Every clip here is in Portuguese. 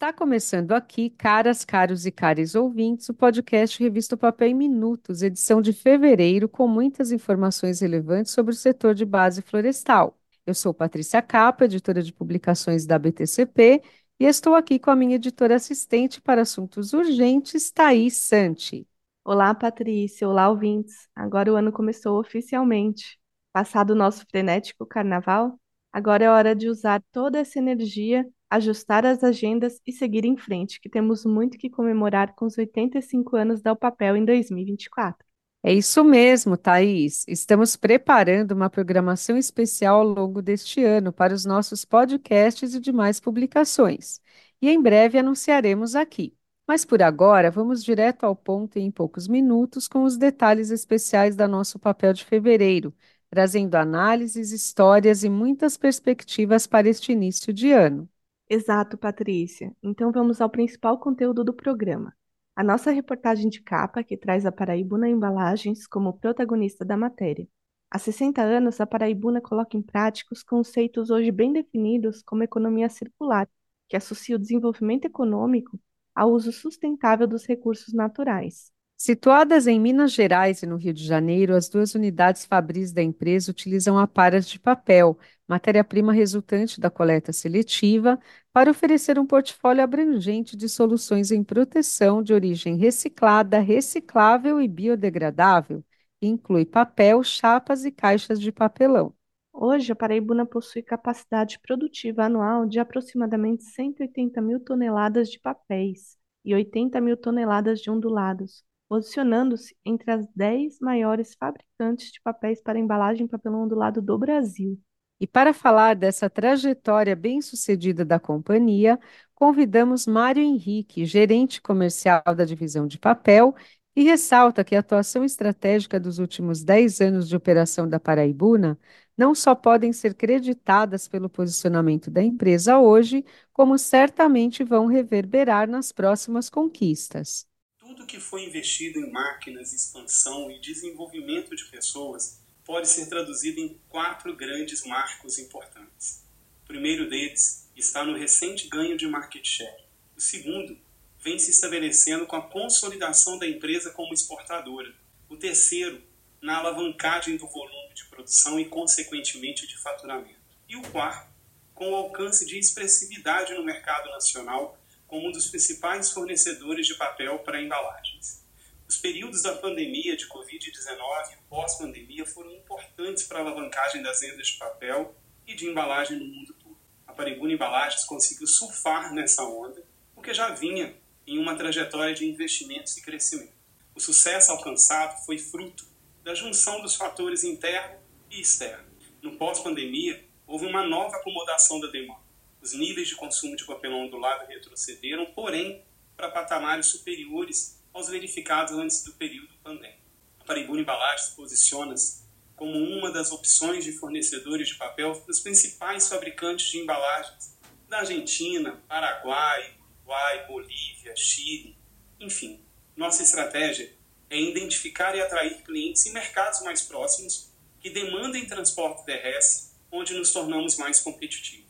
Está começando aqui, caras, caros e cares ouvintes, o podcast Revista Papel em Minutos, edição de fevereiro, com muitas informações relevantes sobre o setor de base florestal. Eu sou Patrícia Capa, editora de publicações da BTCP, e estou aqui com a minha editora assistente para assuntos urgentes, Thaís Santi. Olá, Patrícia. Olá, ouvintes. Agora o ano começou oficialmente. Passado o nosso frenético carnaval, agora é hora de usar toda essa energia ajustar as agendas e seguir em frente, que temos muito que comemorar com os 85 anos da Papel em 2024. É isso mesmo, Thaís. Estamos preparando uma programação especial ao longo deste ano para os nossos podcasts e demais publicações. E em breve anunciaremos aqui. Mas por agora, vamos direto ao ponto em poucos minutos com os detalhes especiais da nosso papel de fevereiro, trazendo análises, histórias e muitas perspectivas para este início de ano. Exato, Patrícia. Então vamos ao principal conteúdo do programa. A nossa reportagem de capa, que traz a Paraibuna Embalagens como protagonista da matéria. Há 60 anos, a Paraibuna coloca em prática os conceitos hoje bem definidos como economia circular, que associa o desenvolvimento econômico ao uso sustentável dos recursos naturais. Situadas em Minas Gerais e no Rio de Janeiro, as duas unidades fabris da empresa utilizam aparas de papel, matéria-prima resultante da coleta seletiva, para oferecer um portfólio abrangente de soluções em proteção de origem reciclada, reciclável e biodegradável, que inclui papel, chapas e caixas de papelão. Hoje, a Paraibuna possui capacidade produtiva anual de aproximadamente 180 mil toneladas de papéis e 80 mil toneladas de ondulados posicionando-se entre as 10 maiores fabricantes de papéis para embalagem em papelão ondulado do Brasil. E para falar dessa trajetória bem-sucedida da companhia, convidamos Mário Henrique, gerente comercial da divisão de papel, e ressalta que a atuação estratégica dos últimos 10 anos de operação da Paraibuna não só podem ser creditadas pelo posicionamento da empresa hoje, como certamente vão reverberar nas próximas conquistas tudo que foi investido em máquinas, expansão e desenvolvimento de pessoas pode ser traduzido em quatro grandes marcos importantes. O primeiro deles está no recente ganho de market share. O segundo vem se estabelecendo com a consolidação da empresa como exportadora. O terceiro, na alavancagem do volume de produção e, consequentemente, de faturamento. E o quarto, com o alcance de expressividade no mercado nacional como um dos principais fornecedores de papel para embalagens. Os períodos da pandemia de Covid-19 e pós-pandemia foram importantes para a alavancagem das vendas de papel e de embalagem no mundo todo. A Paribuna Embalagens conseguiu surfar nessa onda, porque já vinha em uma trajetória de investimentos e crescimento. O sucesso alcançado foi fruto da junção dos fatores interno e externo. No pós-pandemia, houve uma nova acomodação da demanda os níveis de consumo de papelão ondulado retrocederam, porém, para patamares superiores aos verificados antes do período pandêmico. A Paribuna Embalagens posiciona-se como uma das opções de fornecedores de papel para os principais fabricantes de embalagens da Argentina, Paraguai, Uruguai, Bolívia, Chile, enfim. Nossa estratégia é identificar e atrair clientes em mercados mais próximos que demandem transporte terrestre, onde nos tornamos mais competitivos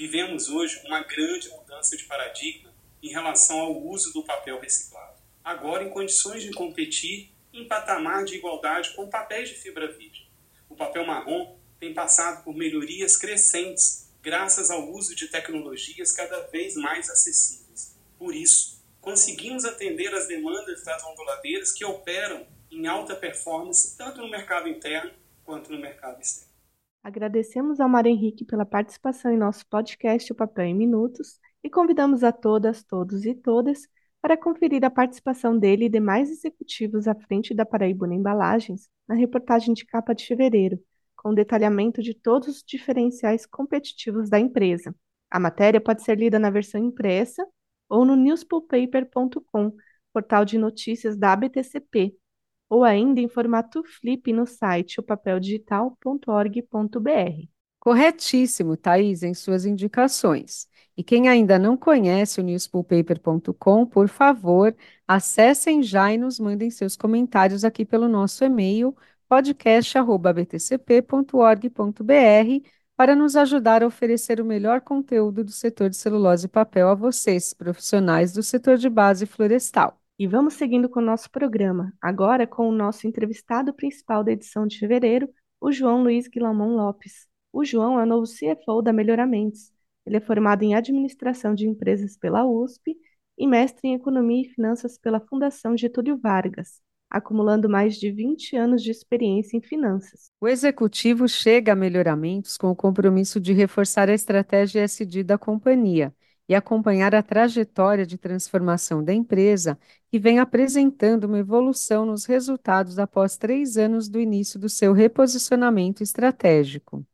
vivemos hoje uma grande mudança de paradigma em relação ao uso do papel reciclado. Agora, em condições de competir em patamar de igualdade com papéis de fibra virgem. O papel marrom tem passado por melhorias crescentes graças ao uso de tecnologias cada vez mais acessíveis. Por isso, conseguimos atender as demandas das onduladeiras que operam em alta performance tanto no mercado interno quanto no mercado externo. Agradecemos ao Mário Henrique pela participação em nosso podcast O Papel em Minutos e convidamos a todas, todos e todas para conferir a participação dele e demais executivos à frente da Paraibuna Embalagens na reportagem de capa de fevereiro, com detalhamento de todos os diferenciais competitivos da empresa. A matéria pode ser lida na versão impressa ou no newspulpaper.com, portal de notícias da ABTCP, ou ainda em formato flip no site opapeldigital.org.br. Corretíssimo, Thaís, em suas indicações. E quem ainda não conhece o newspulpaper.com, por favor, acessem já e nos mandem seus comentários aqui pelo nosso e-mail podcast.btcp.org.br para nos ajudar a oferecer o melhor conteúdo do setor de celulose e papel a vocês, profissionais do setor de base florestal. E vamos seguindo com o nosso programa, agora com o nosso entrevistado principal da edição de fevereiro, o João Luiz Guilomon Lopes. O João é o novo CFO da Melhoramentos. Ele é formado em Administração de Empresas pela USP e mestre em Economia e Finanças pela Fundação Getúlio Vargas acumulando mais de 20 anos de experiência em finanças. O executivo chega a melhoramentos com o compromisso de reforçar a estratégia SD da companhia e acompanhar a trajetória de transformação da empresa, que vem apresentando uma evolução nos resultados após três anos do início do seu reposicionamento estratégico.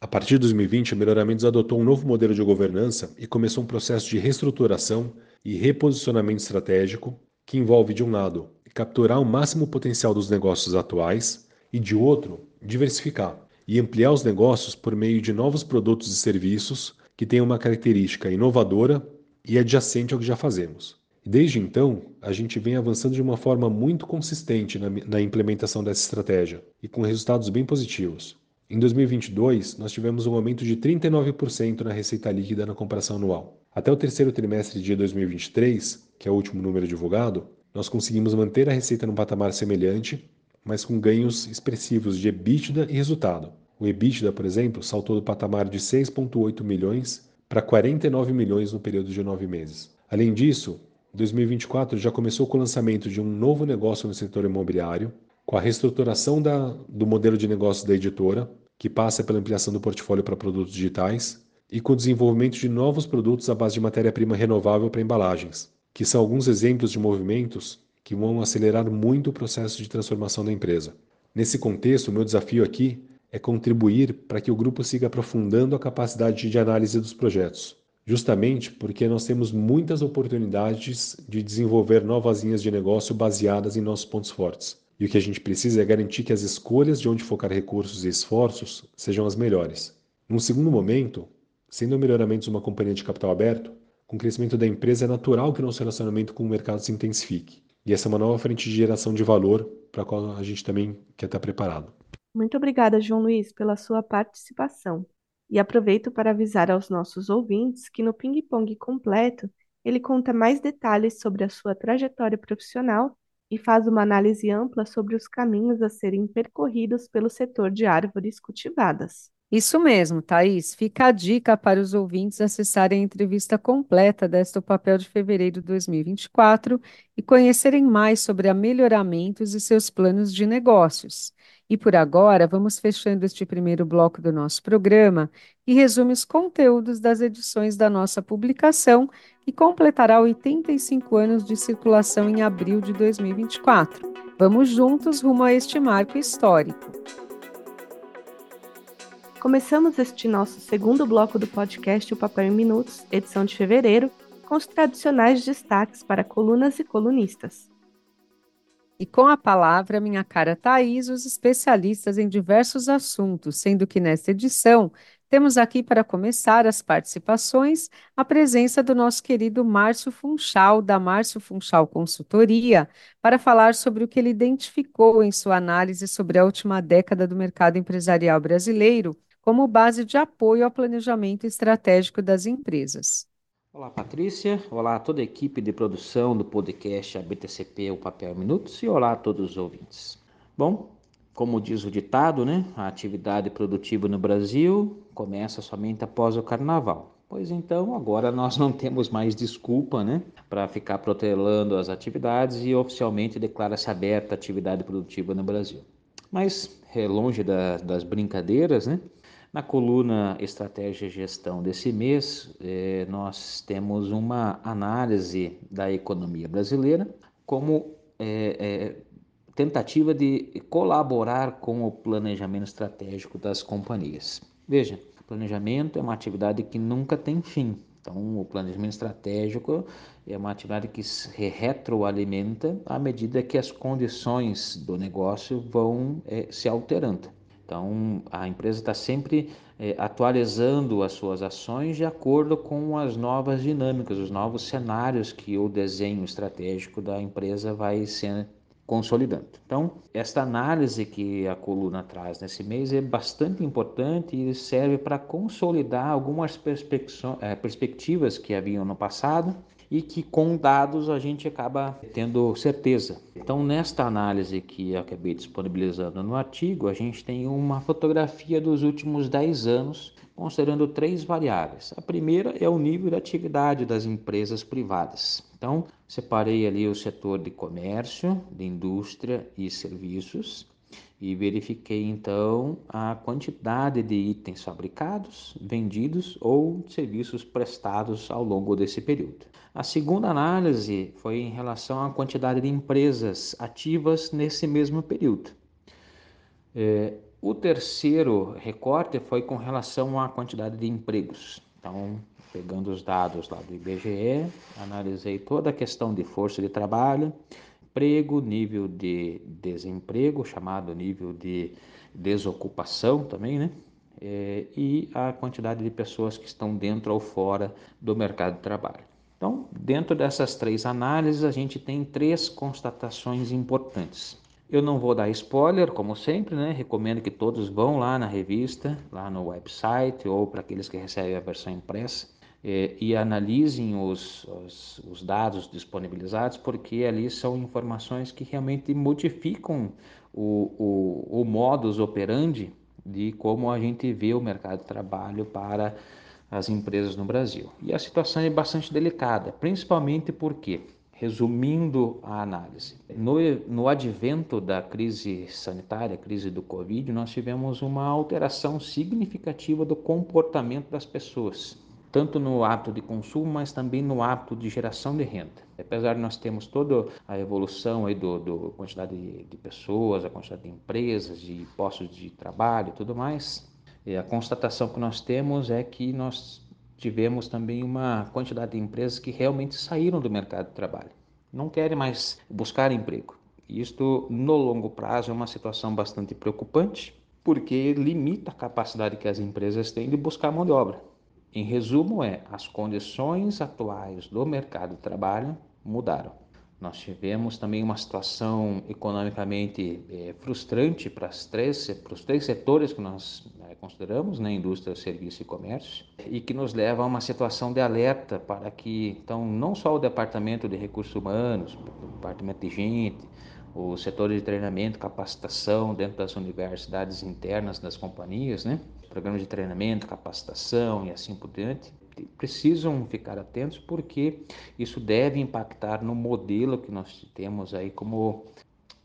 A partir de 2020, a Melhoramentos adotou um novo modelo de governança e começou um processo de reestruturação e reposicionamento estratégico que envolve, de um lado, capturar o máximo potencial dos negócios atuais e, de outro, diversificar e ampliar os negócios por meio de novos produtos e serviços que tenham uma característica inovadora e adjacente ao que já fazemos. Desde então, a gente vem avançando de uma forma muito consistente na, na implementação dessa estratégia e com resultados bem positivos. Em 2022, nós tivemos um aumento de 39% na receita líquida na comparação anual. Até o terceiro trimestre de 2023, que é o último número divulgado, nós conseguimos manter a receita num patamar semelhante, mas com ganhos expressivos de EBITDA e resultado. O EBITDA, por exemplo, saltou do patamar de 6,8 milhões para 49 milhões no período de nove meses. Além disso, 2024 já começou com o lançamento de um novo negócio no setor imobiliário, com a reestruturação da, do modelo de negócio da editora, que passa pela ampliação do portfólio para produtos digitais, e com o desenvolvimento de novos produtos à base de matéria-prima renovável para embalagens, que são alguns exemplos de movimentos que vão acelerar muito o processo de transformação da empresa. Nesse contexto, o meu desafio aqui é contribuir para que o grupo siga aprofundando a capacidade de análise dos projetos, justamente porque nós temos muitas oportunidades de desenvolver novas linhas de negócio baseadas em nossos pontos fortes. E o que a gente precisa é garantir que as escolhas de onde focar recursos e esforços sejam as melhores. Num segundo momento, sendo Melhoramentos uma companhia de capital aberto, com o crescimento da empresa, é natural que nosso relacionamento com o mercado se intensifique. E essa é uma nova frente de geração de valor para a qual a gente também quer estar preparado. Muito obrigada, João Luiz, pela sua participação. E aproveito para avisar aos nossos ouvintes que no Ping Pong completo ele conta mais detalhes sobre a sua trajetória profissional e faz uma análise ampla sobre os caminhos a serem percorridos pelo setor de árvores cultivadas. Isso mesmo, Thaís. Fica a dica para os ouvintes acessarem a entrevista completa desta Papel de Fevereiro de 2024 e conhecerem mais sobre a Melhoramentos e seus planos de negócios. E por agora, vamos fechando este primeiro bloco do nosso programa, que resume os conteúdos das edições da nossa publicação, que completará 85 anos de circulação em abril de 2024. Vamos juntos rumo a este marco histórico. Começamos este nosso segundo bloco do podcast O Papel em Minutos, edição de fevereiro, com os tradicionais destaques para colunas e colunistas. E com a palavra, minha cara Thaís, os especialistas em diversos assuntos, sendo que nesta edição temos aqui para começar as participações a presença do nosso querido Márcio Funchal, da Márcio Funchal Consultoria, para falar sobre o que ele identificou em sua análise sobre a última década do mercado empresarial brasileiro como base de apoio ao planejamento estratégico das empresas. Olá, Patrícia. Olá a toda a equipe de produção do podcast ABTCP O Papel Minutos e olá a todos os ouvintes. Bom, como diz o ditado, né, a atividade produtiva no Brasil começa somente após o carnaval. Pois então, agora nós não temos mais desculpa, né, para ficar protelando as atividades e oficialmente declara-se aberta a atividade produtiva no Brasil. Mas, é longe da, das brincadeiras, né, na coluna Estratégia e Gestão desse mês, eh, nós temos uma análise da economia brasileira como eh, eh, tentativa de colaborar com o planejamento estratégico das companhias. Veja, planejamento é uma atividade que nunca tem fim. Então, o planejamento estratégico é uma atividade que se retroalimenta à medida que as condições do negócio vão se alterando. Então, a empresa está sempre é, atualizando as suas ações de acordo com as novas dinâmicas, os novos cenários que o desenho estratégico da empresa vai ser consolidando. Então, esta análise que a coluna traz nesse mês é bastante importante e serve para consolidar algumas eh, perspectivas que haviam no passado e que com dados a gente acaba tendo certeza. Então, nesta análise que acabei disponibilizando no artigo, a gente tem uma fotografia dos últimos 10 anos, considerando três variáveis. A primeira é o nível de atividade das empresas privadas. Então, separei ali o setor de comércio, de indústria e serviços e verifiquei então a quantidade de itens fabricados, vendidos ou serviços prestados ao longo desse período. A segunda análise foi em relação à quantidade de empresas ativas nesse mesmo período. É, o terceiro recorte foi com relação à quantidade de empregos. Então, pegando os dados lá do IBGE, analisei toda a questão de força de trabalho, emprego, nível de desemprego, chamado nível de desocupação também, né? É, e a quantidade de pessoas que estão dentro ou fora do mercado de trabalho. Então, dentro dessas três análises, a gente tem três constatações importantes. Eu não vou dar spoiler, como sempre, né? Recomendo que todos vão lá na revista, lá no website ou para aqueles que recebem a versão impressa eh, e analisem os, os, os, dados disponibilizados, porque ali são informações que realmente modificam o, o, o modus operandi de como a gente vê o mercado de trabalho para as empresas no Brasil. E a situação é bastante delicada, principalmente porque, resumindo a análise, no, no advento da crise sanitária, crise do Covid, nós tivemos uma alteração significativa do comportamento das pessoas tanto no hábito de consumo, mas também no hábito de geração de renda. Apesar de nós termos toda a evolução aí do, do quantidade de, de, pessoas, a quantidade de empresas, de postos de trabalho e tudo mais, a constatação que nós temos é que nós tivemos também uma quantidade de empresas que realmente saíram do mercado de trabalho, não querem mais buscar emprego. Isto, no longo prazo, é uma situação bastante preocupante, porque limita a capacidade que as empresas têm de buscar mão de obra. Em resumo, é as condições atuais do mercado de trabalho mudaram. Nós tivemos também uma situação economicamente é, frustrante para, as três, para os três setores que nós é, consideramos, né, indústria, serviço e comércio, e que nos leva a uma situação de alerta para que, então, não só o Departamento de Recursos Humanos, o Departamento de Gente, o setor de treinamento, capacitação dentro das universidades internas das companhias, né, programas de treinamento, capacitação e assim por diante, precisam ficar atentos porque isso deve impactar no modelo que nós temos aí como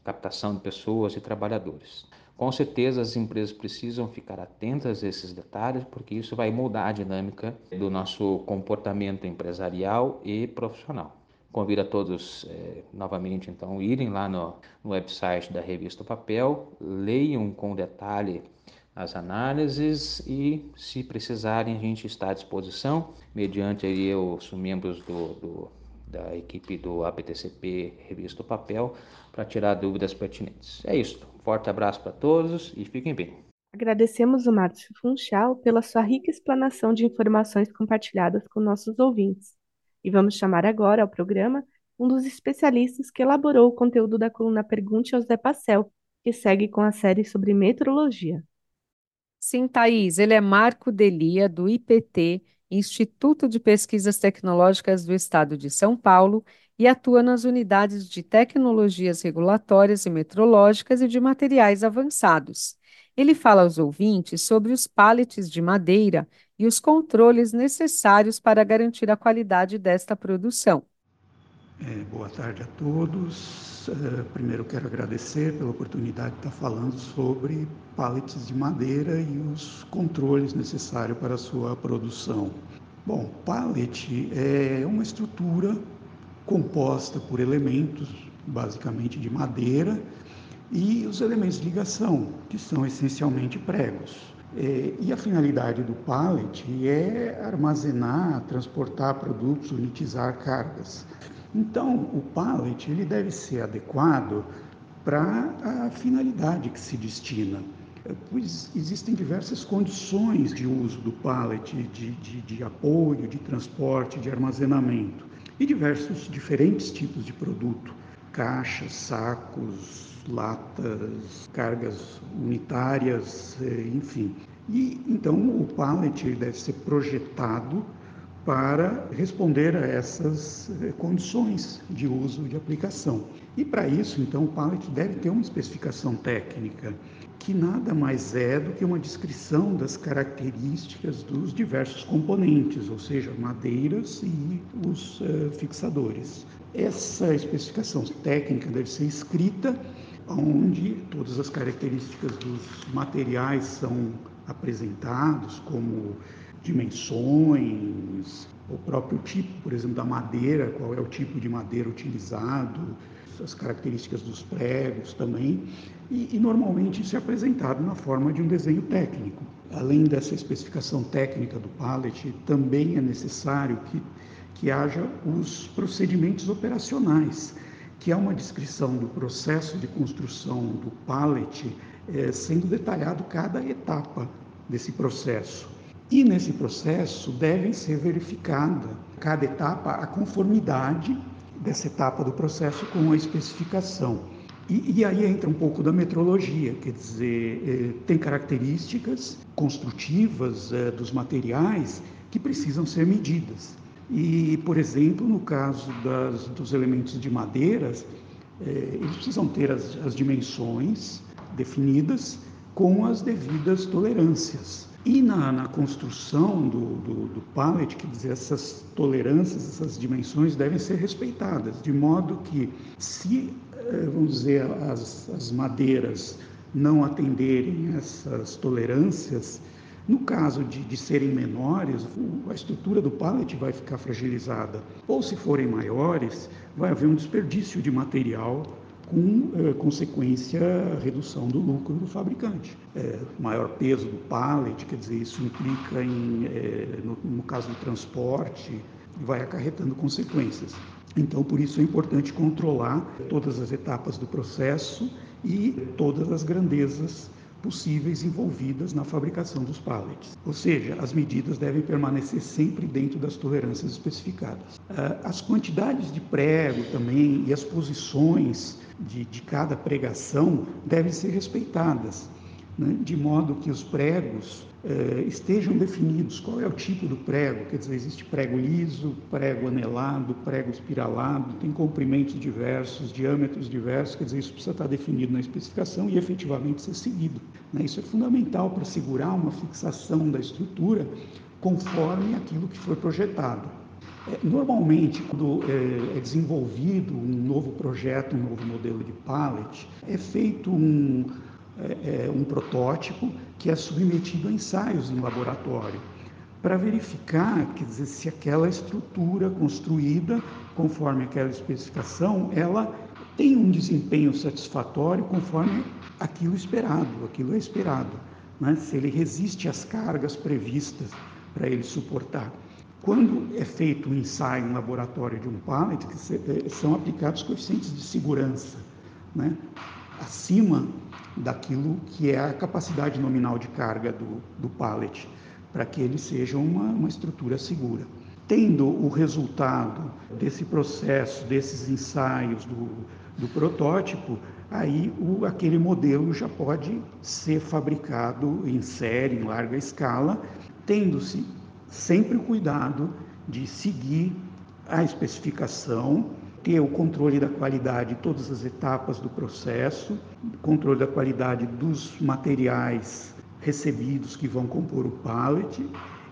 captação de pessoas e trabalhadores. Com certeza as empresas precisam ficar atentas a esses detalhes porque isso vai mudar a dinâmica do nosso comportamento empresarial e profissional. Convido a todos eh, novamente então irem lá no, no website da revista Papel, leiam com detalhe as análises e, se precisarem, a gente está à disposição, mediante aí os membros do, do, da equipe do APTCP Revista Papel, para tirar dúvidas pertinentes. É isso. Forte abraço para todos e fiquem bem. Agradecemos o Márcio Funchal pela sua rica explanação de informações compartilhadas com nossos ouvintes. E vamos chamar agora ao programa um dos especialistas que elaborou o conteúdo da coluna Pergunte ao Zé Pacel, que segue com a série sobre metrologia. Sim, Thaís, ele é Marco Delia, do IPT, Instituto de Pesquisas Tecnológicas do Estado de São Paulo, e atua nas unidades de tecnologias regulatórias e metrológicas e de materiais avançados. Ele fala aos ouvintes sobre os pallets de madeira e os controles necessários para garantir a qualidade desta produção. É, boa tarde a todos. Eh, primeiro quero agradecer pela oportunidade de estar falando sobre pallets de madeira e os controles necessários para a sua produção. Bom, pallet é uma estrutura composta por elementos, basicamente de madeira, e os elementos de ligação, que são essencialmente pregos. É, e a finalidade do pallet é armazenar, transportar produtos, unitizar cargas. Então, o pallet ele deve ser adequado para a finalidade que se destina, pois existem diversas condições de uso do pallet, de, de, de apoio, de transporte, de armazenamento e diversos diferentes tipos de produto. caixas, sacos, latas, cargas unitárias, eh, enfim. E então o pallet deve ser projetado para responder a essas eh, condições de uso de aplicação. E para isso, então, o pallet deve ter uma especificação técnica que nada mais é do que uma descrição das características dos diversos componentes, ou seja, madeiras e os uh, fixadores. Essa especificação técnica deve ser escrita onde todas as características dos materiais são apresentados, como dimensões, o próprio tipo, por exemplo, da madeira, qual é o tipo de madeira utilizado, as características dos pregos também, e, e, normalmente isso é apresentado na forma de um desenho técnico. Além dessa especificação técnica do pallet, também é necessário que, que haja os procedimentos operacionais, que é uma descrição do processo de construção do pallet, é, sendo detalhado cada etapa desse processo. E nesse processo devem ser verificada, cada etapa, a conformidade dessa etapa do processo com a especificação. E, e, aí entra um pouco da metrologia, quer dizer, eh, tem características construtivas eh, dos materiais que precisam ser medidas. E, por exemplo, no caso das, dos elementos de madeiras, eh, eles precisam ter as, as dimensões definidas com as devidas tolerâncias. E na, na construção do, do, do, pallet, quer dizer, essas tolerâncias, essas dimensões devem ser respeitadas, de modo que, se, eh, vamos dizer, as, as madeiras não atenderem essas tolerâncias, no caso de, de, serem menores, a estrutura do pallet vai ficar fragilizada. Ou se forem maiores, vai haver um desperdício de material com é, consequência redução do lucro do fabricante. É, maior peso do pallet, quer dizer, isso implica em, é, no, no caso do transporte, vai acarretando consequências. Então, por isso é importante controlar todas as etapas do processo e todas as grandezas possíveis envolvidas na fabricação dos pallets. Ou seja, as medidas devem permanecer sempre dentro das tolerâncias especificadas. Ah, as quantidades de prego também e as posições de, de cada pregação devem ser respeitadas, né? de modo que os pregos eh, estejam definidos. Qual é o tipo do prego? Quer dizer, existe prego liso, prego anelado, prego espiralado, tem comprimentos diversos, diâmetros diversos, quer dizer, isso precisa estar definido na especificação e efetivamente ser seguido. Né? Isso é fundamental para segurar uma fixação da estrutura conforme aquilo que foi projetado. É, normalmente, quando é, é desenvolvido um novo projeto, um novo modelo de pallet, é feito um, é, é, um protótipo que é submetido a ensaios em laboratório para verificar, quer dizer, se aquela estrutura construída conforme aquela especificação, ela tem um desempenho satisfatório conforme aquilo esperado, aquilo é esperado, né? se ele resiste às cargas previstas para ele suportar. Quando é feito um ensaio em laboratório de um pallet, eh, são aplicados coeficientes de segurança, né? acima daquilo que é a capacidade nominal de carga do, do pallet, para que ele seja uma, uma estrutura segura. Tendo o resultado desse processo, desses ensaios do, do protótipo, aí o, aquele modelo já pode ser fabricado em série, em larga escala, tendo-se sempre o cuidado de seguir a especificação, ter o controle da qualidade de todas as etapas do processo, controle da qualidade dos materiais recebidos que vão compor o pallet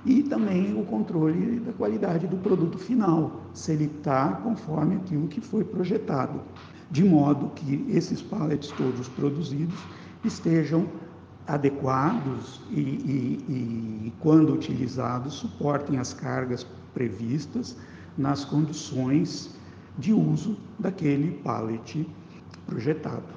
e também o controle da qualidade do produto final, se ele está conforme aquilo que foi projetado, de modo que esses pallets todos produzidos estejam adequados e, e, e, quando utilizados, suportem as cargas previstas nas condições de uso daquele pallet projetado.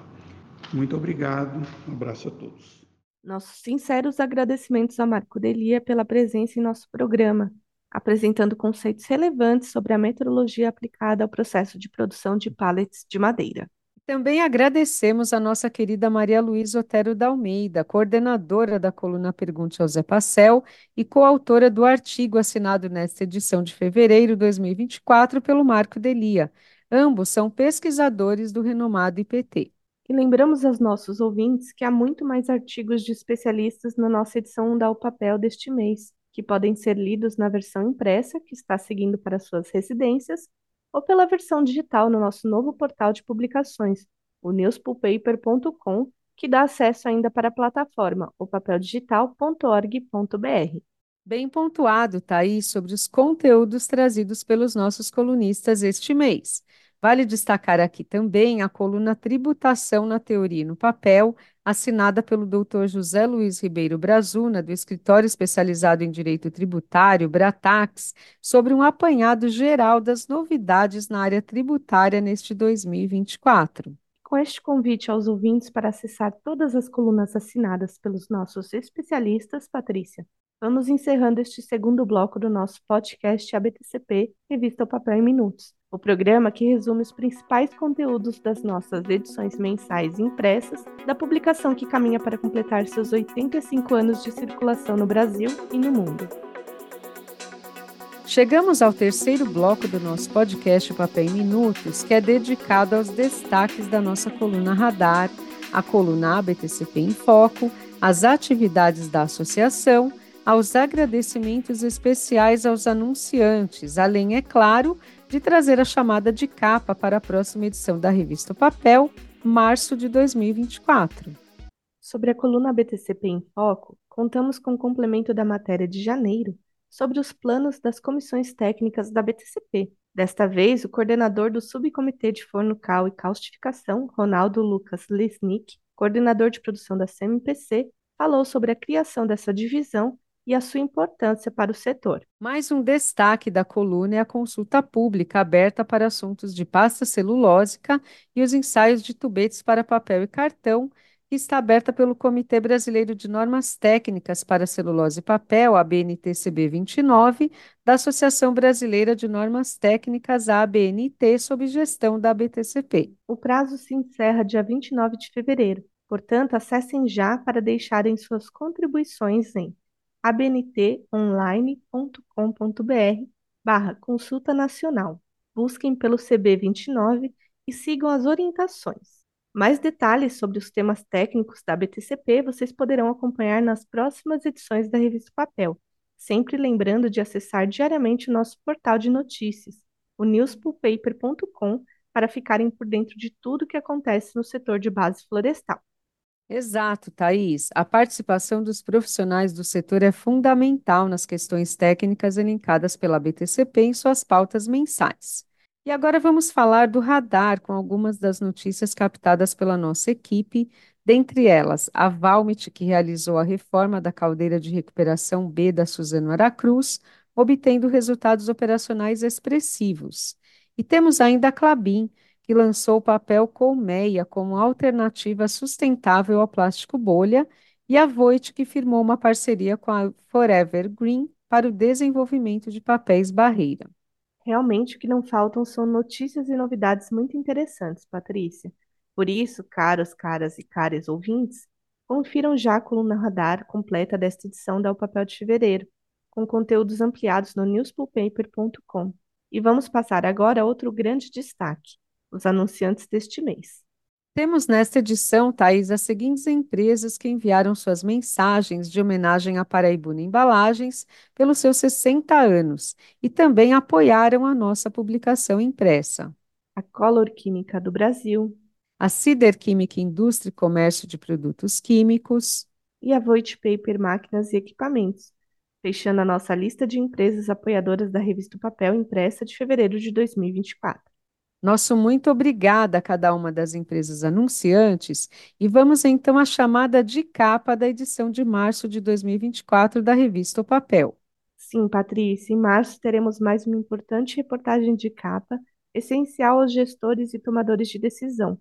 Muito obrigado, um abraço a todos. Nossos sinceros agradecimentos a Marco Delia pela presença em nosso programa, apresentando conceitos relevantes sobre a metrologia aplicada ao processo de produção de pallets de madeira. Também agradecemos a nossa querida Maria Luísa Otero da Almeida, coordenadora da coluna Pergunte ao Zé Pacel e coautora do artigo assinado nesta edição de fevereiro de 2024 pelo Marco Delia, Ambos são pesquisadores do renomado IPT. E lembramos aos nossos ouvintes que há muito mais artigos de especialistas na nossa edição da O Papel deste mês, que podem ser lidos na versão impressa, que está seguindo para suas residências, ou pela versão digital no nosso novo portal de publicações, o newspulpaper.com, que dá acesso ainda para a plataforma opapeldigital.org.br. Bem pontuado, Thaís, sobre os conteúdos trazidos pelos nossos colunistas este mês. Vale destacar aqui também a coluna Tributação na Teoria e no Papel, assinada pelo Dr. José Luiz Ribeiro Brazuna, do Escritório Especializado em Direito Tributário, Bratax, sobre um apanhado geral das novidades na área tributária neste 2024. Com este convite aos ouvintes para acessar todas as colunas assinadas pelos nossos especialistas, Patrícia, vamos encerrando este segundo bloco do nosso podcast ABTCP, Revista o Papel em Minutos o programa que resume os principais conteúdos das nossas edições mensais impressas, da publicação que caminha para completar seus 85 anos de circulação no Brasil e no mundo. Chegamos ao terceiro bloco do nosso podcast Papel em Minutos, que é dedicado aos destaques da nossa coluna Radar, a coluna ABTCP em Foco, as atividades da associação, aos agradecimentos especiais aos anunciantes, além, é claro, de trazer a chamada de capa para a próxima edição da revista Papel, março de 2024. Sobre a coluna BTCP em Foco, contamos com o complemento da matéria de janeiro sobre os planos das comissões técnicas da BTCP. Desta vez, o coordenador do Subcomitê de Forno Cal e Caustificação, Ronaldo Lucas Lesnick, coordenador de produção da CMPC, falou sobre a criação dessa divisão e a sua importância para o setor. Mais um destaque da coluna é a consulta pública aberta para assuntos de pasta celulósica e os ensaios de tubetes para papel e cartão, que está aberta pelo Comitê Brasileiro de Normas Técnicas para Celulose e Papel, ABNT-CB 29, da Associação Brasileira de Normas Técnicas, ABNT, sob gestão da BTCP. O prazo se encerra dia 29 de fevereiro, portanto, acessem já para deixarem suas contribuições em abntonline.com.br barra consulta nacional. Busquem pelo CB29 e sigam as orientações. Mais detalhes sobre os temas técnicos da BTCP vocês poderão acompanhar nas próximas edições da Revista Papel, sempre lembrando de acessar diariamente o nosso portal de notícias, o newspulpaper.com, para ficarem por dentro de tudo o que acontece no setor de base florestal. Exato, Thaís. A participação dos profissionais do setor é fundamental nas questões técnicas elencadas pela BTCP em suas pautas mensais. E agora vamos falar do radar com algumas das notícias captadas pela nossa equipe, dentre elas a Valmet, que realizou a reforma da caldeira de recuperação B da Suzano Aracruz, obtendo resultados operacionais expressivos. E temos ainda a Clabin, que lançou o papel colmeia como alternativa sustentável ao plástico bolha, e a Voit, que firmou uma parceria com a Forever Green para o desenvolvimento de papéis barreira. Realmente, o que não faltam são notícias e novidades muito interessantes, Patrícia. Por isso, caros, caras e caras ouvintes, confiram já a coluna radar completa desta edição da O Papel de Fevereiro, com conteúdos ampliados no newspulpaper.com. E vamos passar agora a outro grande destaque os anunciantes deste mês. Temos nesta edição, Thais, as seguintes empresas que enviaram suas mensagens de homenagem à Paraibuna Embalagens pelos seus 60 anos e também apoiaram a nossa publicação impressa. A Color Química do Brasil, a Cider Química Indústria e Comércio de Produtos Químicos e a Voit Paper Máquinas e Equipamentos, fechando a nossa lista de empresas apoiadoras da revista Papel impressa de fevereiro de 2024. Nosso muito obrigada a cada uma das empresas anunciantes e vamos então à chamada de capa da edição de março de 2024 da revista O Papel. Sim, Patrícia, em março teremos mais uma importante reportagem de capa, essencial aos gestores e tomadores de decisão.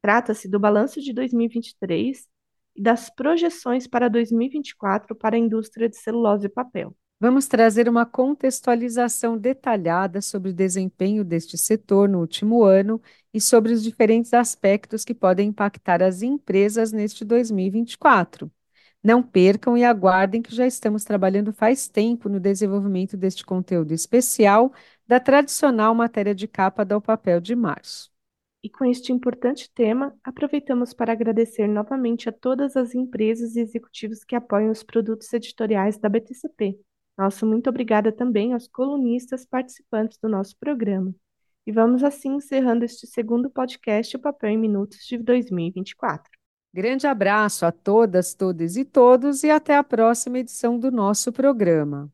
Trata-se do balanço de 2023 e das projeções para 2024 para a indústria de celulose e papel. Vamos trazer uma contextualização detalhada sobre o desempenho deste setor no último ano e sobre os diferentes aspectos que podem impactar as empresas neste 2024. Não percam e aguardem que já estamos trabalhando faz tempo no desenvolvimento deste conteúdo especial da tradicional matéria de capa do papel de março. E com este importante tema, aproveitamos para agradecer novamente a todas as empresas e executivos que apoiam os produtos editoriais da BTCP. Nosso muito obrigada também aos colunistas participantes do nosso programa. E vamos assim encerrando este segundo podcast O Papel em Minutos de 2024. Grande abraço a todas, todos e todos e até a próxima edição do nosso programa.